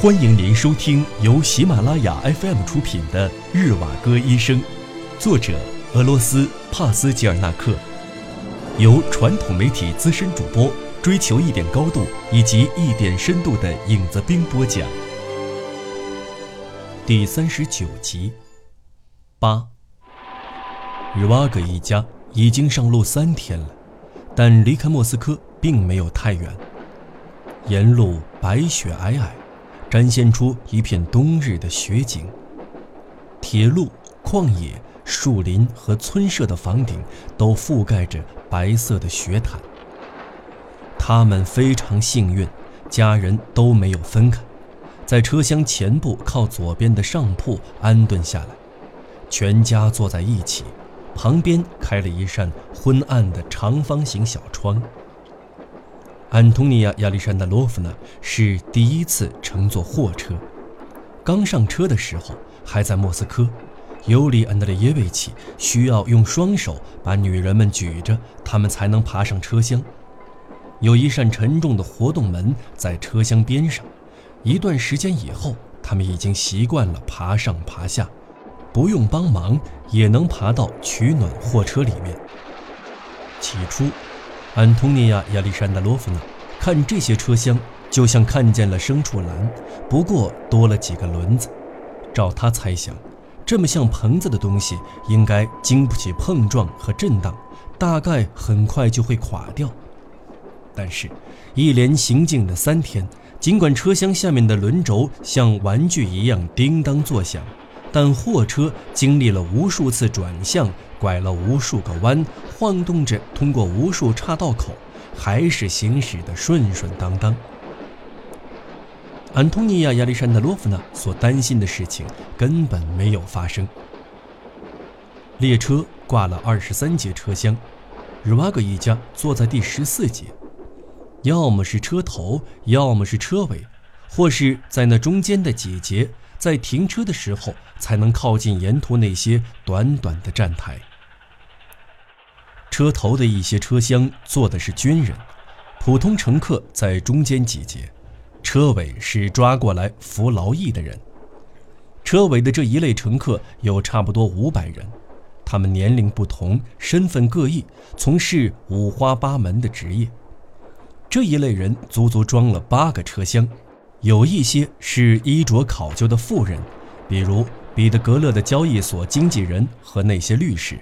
欢迎您收听由喜马拉雅 FM 出品的《日瓦戈医生》，作者俄罗斯帕斯吉尔纳克，由传统媒体资深主播追求一点高度以及一点深度的影子兵播讲。第三十九集，八。日瓦戈一家已经上路三天了，但离开莫斯科并没有太远。沿路白雪皑皑。展现出一片冬日的雪景。铁路、旷野、树林和村舍的房顶都覆盖着白色的雪毯。他们非常幸运，家人都没有分开，在车厢前部靠左边的上铺安顿下来，全家坐在一起，旁边开了一扇昏暗的长方形小窗。安东尼亚·亚历山大罗夫娜是第一次乘坐货车。刚上车的时候还在莫斯科，尤里·安德烈耶维奇需要用双手把女人们举着，他们才能爬上车厢。有一扇沉重的活动门在车厢边上。一段时间以后，他们已经习惯了爬上爬下，不用帮忙也能爬到取暖货车里面。起初。安东尼娅·亚历山大罗夫娜看这些车厢，就像看见了牲畜栏，不过多了几个轮子。照他猜想，这么像棚子的东西应该经不起碰撞和震荡，大概很快就会垮掉。但是，一连行进了三天，尽管车厢下面的轮轴像玩具一样叮当作响，但货车经历了无数次转向。拐了无数个弯，晃动着通过无数岔道口，还是行驶的顺顺当当。安东尼亚·亚历山大罗夫娜所担心的事情根本没有发生。列车挂了二十三节车厢，日瓦格一家坐在第十四节，要么是车头，要么是车尾，或是在那中间的几节，在停车的时候才能靠近沿途那些短短的站台。车头的一些车厢坐的是军人，普通乘客在中间几节，车尾是抓过来服劳役的人。车尾的这一类乘客有差不多五百人，他们年龄不同，身份各异，从事五花八门的职业。这一类人足足装了八个车厢，有一些是衣着考究的富人，比如彼得格勒的交易所经纪人和那些律师。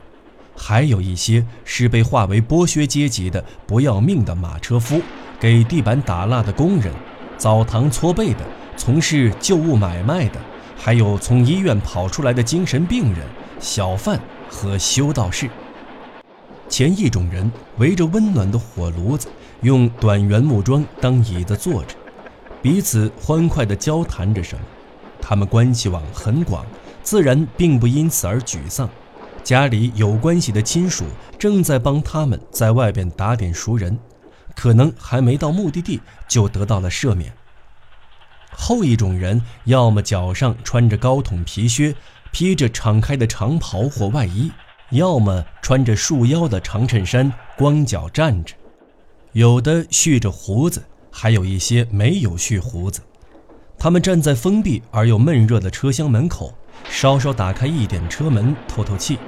还有一些是被划为剥削阶级的不要命的马车夫，给地板打蜡的工人，澡堂搓背的，从事旧物买卖的，还有从医院跑出来的精神病人、小贩和修道士。前一种人围着温暖的火炉子，用短圆木桩当椅子坐着，彼此欢快地交谈着什么。他们关系网很广，自然并不因此而沮丧。家里有关系的亲属正在帮他们在外边打点熟人，可能还没到目的地就得到了赦免。后一种人要么脚上穿着高筒皮靴，披着敞开的长袍或外衣，要么穿着束腰的长衬衫，光脚站着。有的蓄着胡子，还有一些没有蓄胡子。他们站在封闭而又闷热的车厢门口，稍稍打开一点车门透透气。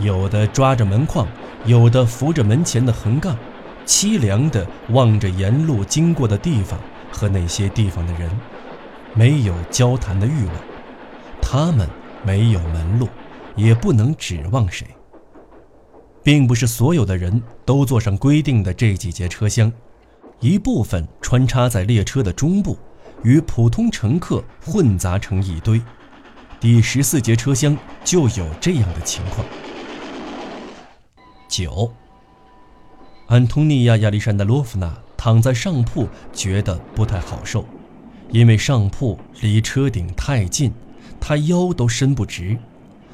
有的抓着门框，有的扶着门前的横杠，凄凉地望着沿路经过的地方和那些地方的人，没有交谈的欲望。他们没有门路，也不能指望谁。并不是所有的人都坐上规定的这几节车厢，一部分穿插在列车的中部，与普通乘客混杂成一堆。第十四节车厢就有这样的情况。九。安东尼娅·亚历山大罗夫娜躺在上铺，觉得不太好受，因为上铺离车顶太近，她腰都伸不直，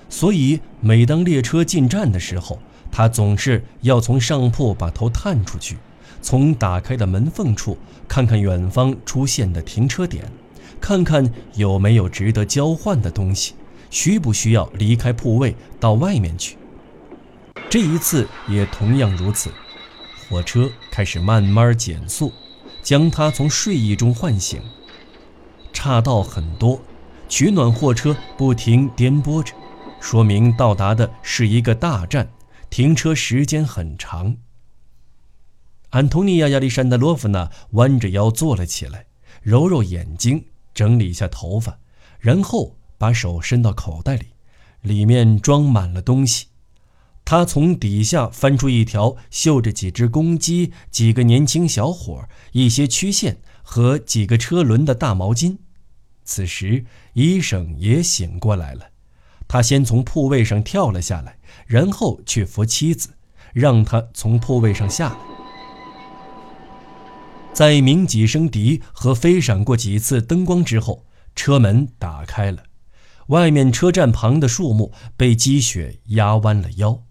所以每当列车进站的时候，她总是要从上铺把头探出去，从打开的门缝处看看远方出现的停车点，看看有没有值得交换的东西，需不需要离开铺位到外面去。这一次也同样如此，火车开始慢慢减速，将他从睡意中唤醒。岔道很多，取暖货车不停颠簸着，说明到达的是一个大站，停车时间很长。安东尼亚·亚历山大罗夫娜弯着腰坐了起来，揉揉眼睛，整理一下头发，然后把手伸到口袋里，里面装满了东西。他从底下翻出一条绣着几只公鸡、几个年轻小伙、一些曲线和几个车轮的大毛巾。此时，医生也醒过来了。他先从铺位上跳了下来，然后去扶妻子，让她从铺位上下来。在鸣几声笛和飞闪过几次灯光之后，车门打开了。外面车站旁的树木被积雪压弯了腰，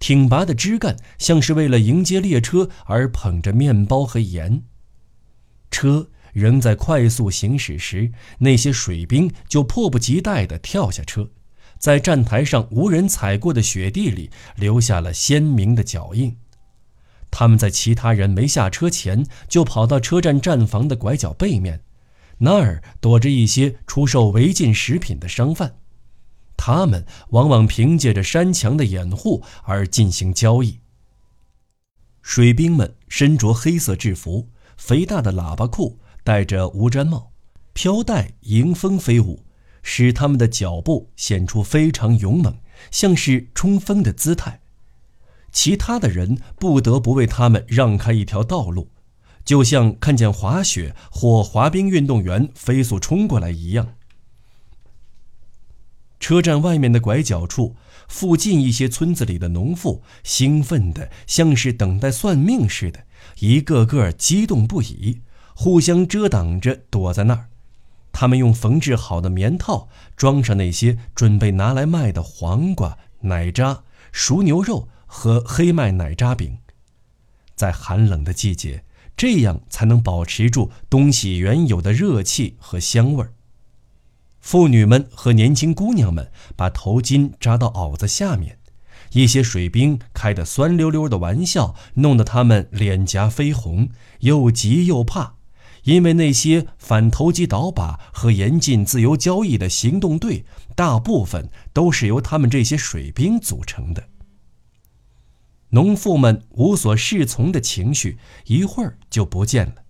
挺拔的枝干像是为了迎接列车而捧着面包和盐。车仍在快速行驶时，那些水兵就迫不及待地跳下车，在站台上无人踩过的雪地里留下了鲜明的脚印。他们在其他人没下车前，就跑到车站站房的拐角背面，那儿躲着一些出售违禁食品的商贩。他们往往凭借着山墙的掩护而进行交易。水兵们身着黑色制服，肥大的喇叭裤，戴着无毡帽，飘带迎风飞舞，使他们的脚步显出非常勇猛，像是冲锋的姿态。其他的人不得不为他们让开一条道路，就像看见滑雪或滑冰运动员飞速冲过来一样。车站外面的拐角处，附近一些村子里的农妇兴奋的像是等待算命似的，一个个激动不已，互相遮挡着躲在那儿。他们用缝制好的棉套装上那些准备拿来卖的黄瓜、奶渣、熟牛肉。和黑麦奶渣饼，在寒冷的季节，这样才能保持住东西原有的热气和香味儿。妇女们和年轻姑娘们把头巾扎到袄子下面，一些水兵开的酸溜溜的玩笑，弄得他们脸颊绯红，又急又怕，因为那些反投机倒把和严禁自由交易的行动队，大部分都是由他们这些水兵组成的。农妇们无所适从的情绪一会儿就不见了。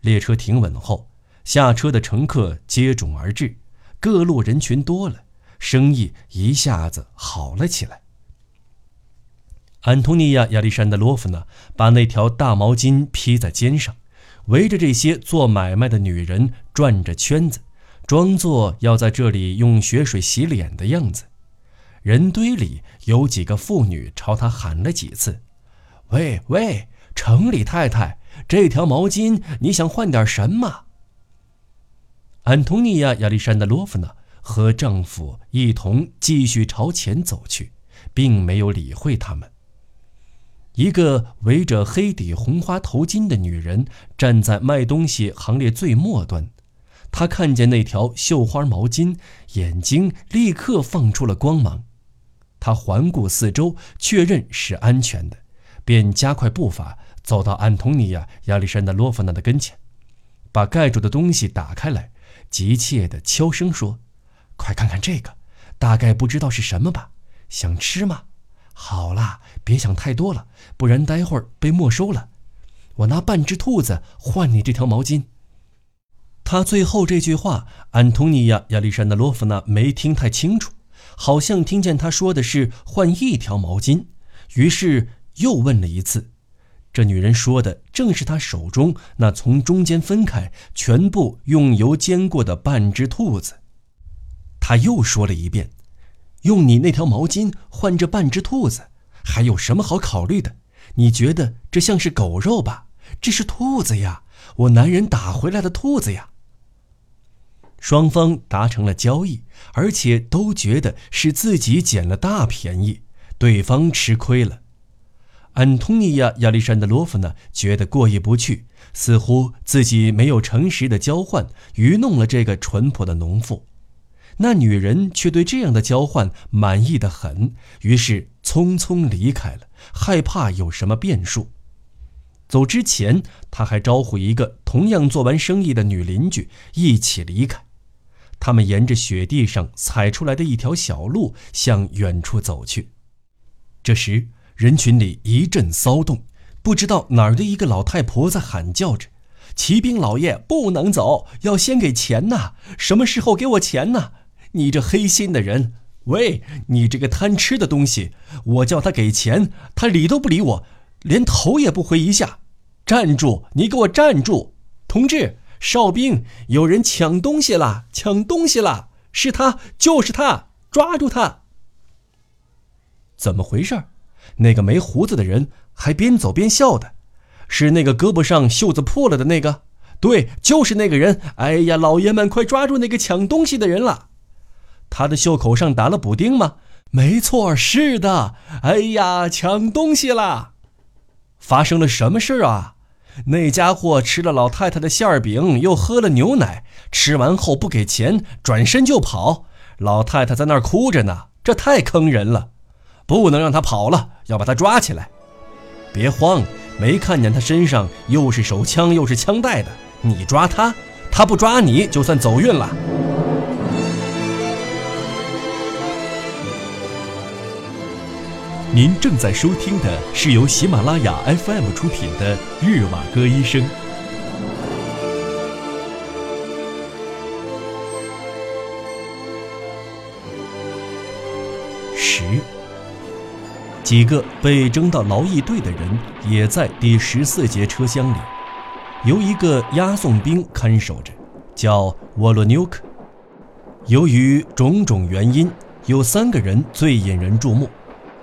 列车停稳后，下车的乘客接踵而至，各路人群多了，生意一下子好了起来。安东尼亚·亚历山大罗夫娜把那条大毛巾披在肩上，围着这些做买卖的女人转着圈子，装作要在这里用雪水洗脸的样子。人堆里有几个妇女朝他喊了几次：“喂喂，城里太太，这条毛巾你想换点什么？”安东尼亚·亚历山大罗夫娜和丈夫一同继续朝前走去，并没有理会他们。一个围着黑底红花头巾的女人站在卖东西行列最末端，她看见那条绣花毛巾，眼睛立刻放出了光芒。他环顾四周，确认是安全的，便加快步伐走到安东尼亚·亚历山大罗夫娜的跟前，把盖住的东西打开来，急切地悄声说：“快看看这个，大概不知道是什么吧？想吃吗？好啦，别想太多了，不然待会儿被没收了。我拿半只兔子换你这条毛巾。”他最后这句话，安东尼亚·亚历山大罗夫娜没听太清楚。好像听见他说的是换一条毛巾，于是又问了一次。这女人说的正是他手中那从中间分开、全部用油煎过的半只兔子。他又说了一遍：“用你那条毛巾换这半只兔子，还有什么好考虑的？你觉得这像是狗肉吧？这是兔子呀，我男人打回来的兔子呀。”双方达成了交易，而且都觉得是自己捡了大便宜，对方吃亏了。安东尼亚·亚历山德罗夫娜觉得过意不去，似乎自己没有诚实的交换，愚弄了这个淳朴的农妇。那女人却对这样的交换满意的很，于是匆匆离开了，害怕有什么变数。走之前，他还招呼一个同样做完生意的女邻居一起离开。他们沿着雪地上踩出来的一条小路向远处走去。这时，人群里一阵骚动，不知道哪儿的一个老太婆在喊叫着：“骑兵老爷不能走，要先给钱呐！什么时候给我钱呐？你这黑心的人！喂，你这个贪吃的东西！我叫他给钱，他理都不理我。”连头也不回一下，站住！你给我站住！同志，哨兵，有人抢东西了！抢东西了！是他，就是他！抓住他！怎么回事？那个没胡子的人还边走边笑的，是那个胳膊上袖子破了的那个？对，就是那个人！哎呀，老爷们，快抓住那个抢东西的人了！他的袖口上打了补丁吗？没错，是的。哎呀，抢东西了！发生了什么事啊？那家伙吃了老太太的馅饼，又喝了牛奶，吃完后不给钱，转身就跑。老太太在那儿哭着呢，这太坑人了，不能让他跑了，要把他抓起来。别慌，没看见他身上又是手枪又是枪带的，你抓他，他不抓你就算走运了。您正在收听的是由喜马拉雅 FM 出品的《日瓦戈医生》。十几个被征到劳役队的人也在第十四节车厢里，由一个押送兵看守着，叫沃洛纽克。由于种种原因，有三个人最引人注目。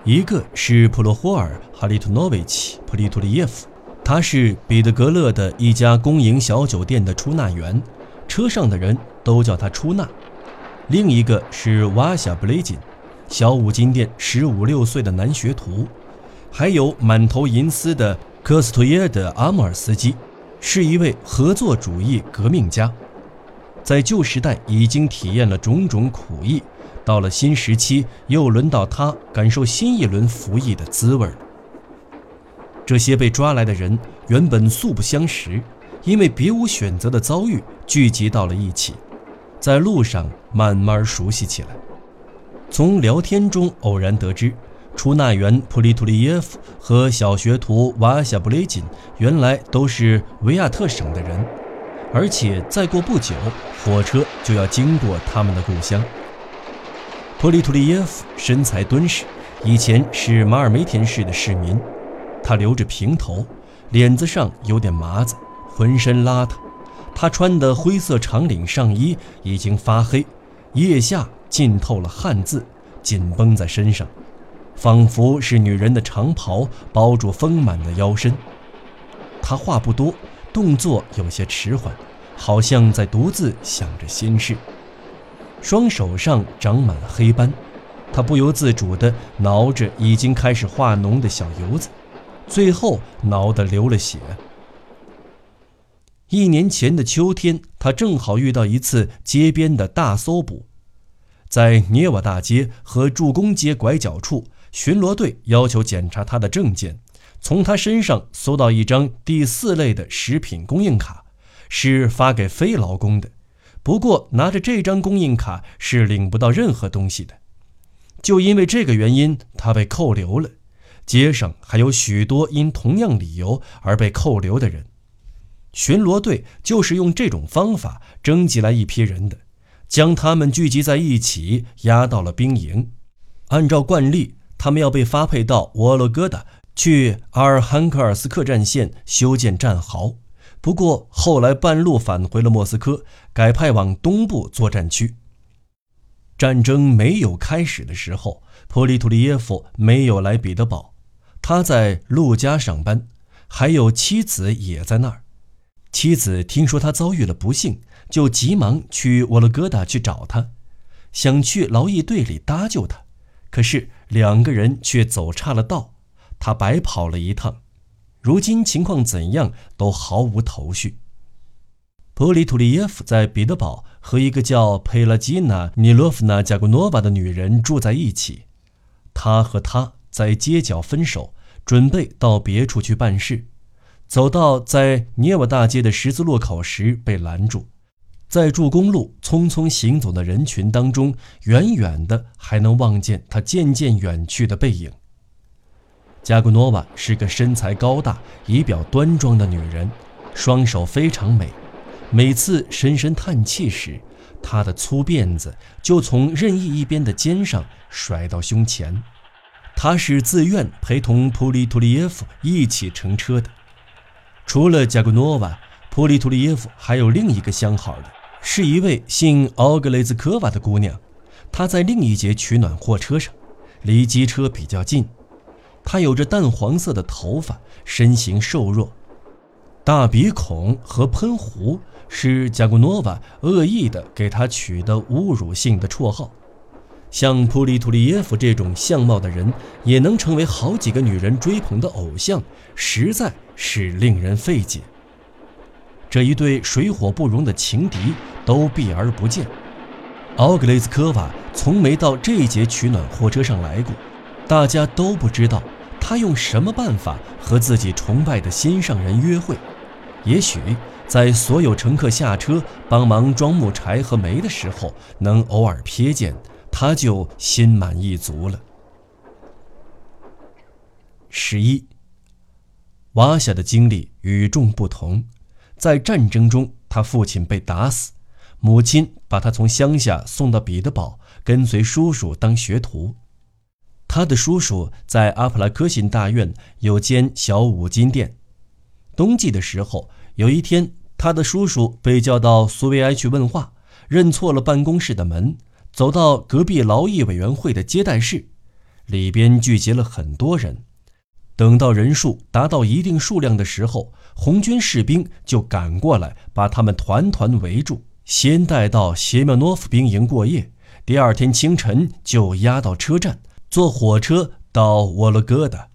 一个是普罗霍尔·哈利托诺维奇·普利图利耶夫，他是彼得格勒的一家公营小酒店的出纳员，车上的人都叫他出纳。另一个是瓦夏布雷金，小五金店十五六岁的男学徒，还有满头银丝的科斯托耶的阿穆尔斯基，是一位合作主义革命家，在旧时代已经体验了种种苦役。到了新时期，又轮到他感受新一轮服役的滋味了。这些被抓来的人原本素不相识，因为别无选择的遭遇聚集到了一起，在路上慢慢熟悉起来。从聊天中偶然得知，出纳员普利图利耶夫和小学徒瓦夏布雷金原来都是维亚特省的人，而且再过不久，火车就要经过他们的故乡。托利图利耶夫身材敦实，以前是马尔梅田市的市民。他留着平头，脸子上有点麻子，浑身邋遢。他穿的灰色长领上衣已经发黑，腋下浸透了汗渍，紧绷在身上，仿佛是女人的长袍包住丰满的腰身。他话不多，动作有些迟缓，好像在独自想着心事。双手上长满了黑斑，他不由自主地挠着已经开始化脓的小油子，最后挠得流了血。一年前的秋天，他正好遇到一次街边的大搜捕，在涅瓦大街和助攻街拐角处，巡逻队要求检查他的证件，从他身上搜到一张第四类的食品供应卡，是发给非劳工的。不过，拿着这张供应卡是领不到任何东西的。就因为这个原因，他被扣留了。街上还有许多因同样理由而被扣留的人。巡逻队就是用这种方法征集来一批人的，将他们聚集在一起，押到了兵营。按照惯例，他们要被发配到沃洛戈达，去阿尔汉克尔斯克战线修建战壕。不过后来半路返回了莫斯科，改派往东部作战区。战争没有开始的时候，普里图利耶夫没有来彼得堡，他在陆家上班，还有妻子也在那儿。妻子听说他遭遇了不幸，就急忙去沃洛戈达去找他，想去劳役队里搭救他，可是两个人却走差了道，他白跑了一趟。如今情况怎样都毫无头绪。普里图利耶夫在彼得堡和一个叫佩拉基娜·尼洛夫娜·加古诺娃的女人住在一起。他和她在街角分手，准备到别处去办事。走到在涅瓦大街的十字路口时被拦住。在助公路匆匆行走的人群当中，远远的还能望见他渐渐远去的背影。加古诺瓦是个身材高大、仪表端庄的女人，双手非常美。每次深深叹气时，她的粗辫子就从任意一边的肩上甩到胸前。她是自愿陪同普里图利耶夫一起乘车的。除了加古诺瓦，普里图利耶夫还有另一个相好的，是一位姓奥格雷兹科娃的姑娘。她在另一节取暖货车上，离机车比较近。他有着淡黄色的头发，身形瘦弱，大鼻孔和喷壶是加古诺瓦恶意的给他取的侮辱性的绰号。像普里图利耶夫这种相貌的人，也能成为好几个女人追捧的偶像，实在是令人费解。这一对水火不容的情敌都避而不见。奥格雷兹科娃从没到这节取暖货车上来过。大家都不知道他用什么办法和自己崇拜的心上人约会。也许在所有乘客下车帮忙装木柴和煤的时候，能偶尔瞥见，他就心满意足了。十一，瓦夏的经历与众不同。在战争中，他父亲被打死，母亲把他从乡下送到彼得堡，跟随叔叔当学徒。他的叔叔在阿普拉科辛大院有间小五金店。冬季的时候，有一天，他的叔叔被叫到苏维埃去问话，认错了办公室的门，走到隔壁劳役委员会的接待室，里边聚集了很多人。等到人数达到一定数量的时候，红军士兵就赶过来，把他们团团围住，先带到谢苗诺夫兵营过夜，第二天清晨就押到车站。坐火车到沃洛戈达。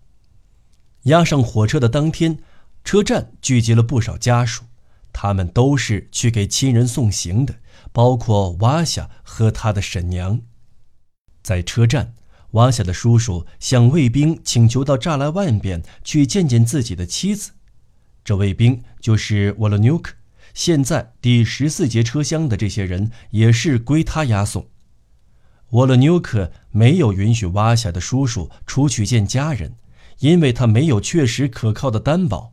押上火车的当天，车站聚集了不少家属，他们都是去给亲人送行的，包括瓦夏和他的婶娘。在车站，瓦夏的叔叔向卫兵请求到栅栏外边去见见自己的妻子。这卫兵就是沃洛纽克。现在第十四节车厢的这些人也是归他押送。沃勒纽克没有允许瓦夏的叔叔出去见家人，因为他没有确实可靠的担保。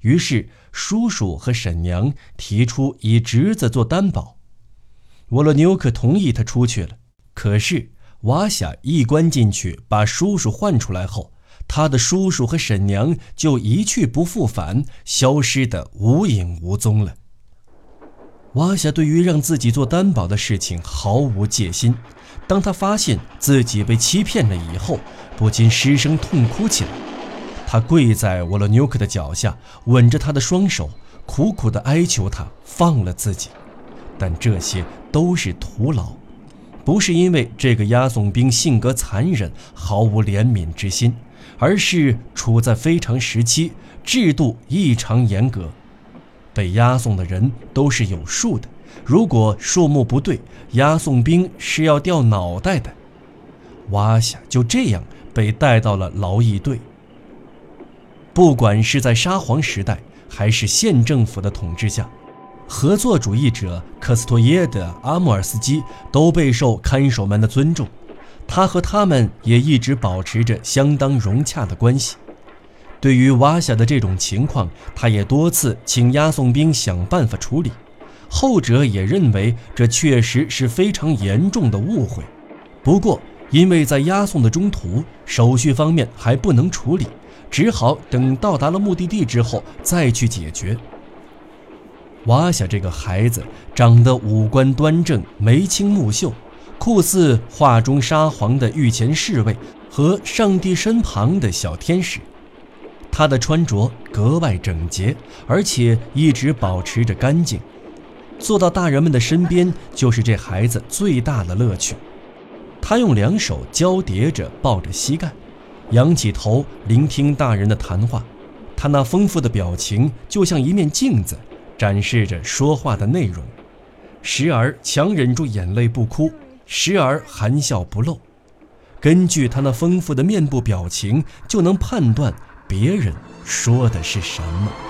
于是叔叔和婶娘提出以侄子做担保。沃勒纽克同意他出去了。可是瓦夏一关进去，把叔叔唤出来后，他的叔叔和婶娘就一去不复返，消失得无影无踪了。瓦夏对于让自己做担保的事情毫无戒心。当他发现自己被欺骗了以后，不禁失声痛哭起来。他跪在沃洛纽克的脚下，吻着他的双手，苦苦地哀求他放了自己。但这些都是徒劳，不是因为这个押送兵性格残忍、毫无怜悯之心，而是处在非常时期，制度异常严格，被押送的人都是有数的。如果数目不对，押送兵是要掉脑袋的。瓦夏就这样被带到了劳役队。不管是在沙皇时代，还是县政府的统治下，合作主义者科斯托耶德、阿穆尔斯基都备受看守们的尊重。他和他们也一直保持着相当融洽的关系。对于瓦夏的这种情况，他也多次请押送兵想办法处理。后者也认为这确实是非常严重的误会，不过因为在押送的中途，手续方面还不能处理，只好等到达了目的地之后再去解决。瓦夏这个孩子长得五官端正，眉清目秀，酷似画中沙皇的御前侍卫和上帝身旁的小天使。他的穿着格外整洁，而且一直保持着干净。坐到大人们的身边，就是这孩子最大的乐趣。他用两手交叠着抱着膝盖，仰起头聆听大人的谈话。他那丰富的表情就像一面镜子，展示着说话的内容。时而强忍住眼泪不哭，时而含笑不露。根据他那丰富的面部表情，就能判断别人说的是什么。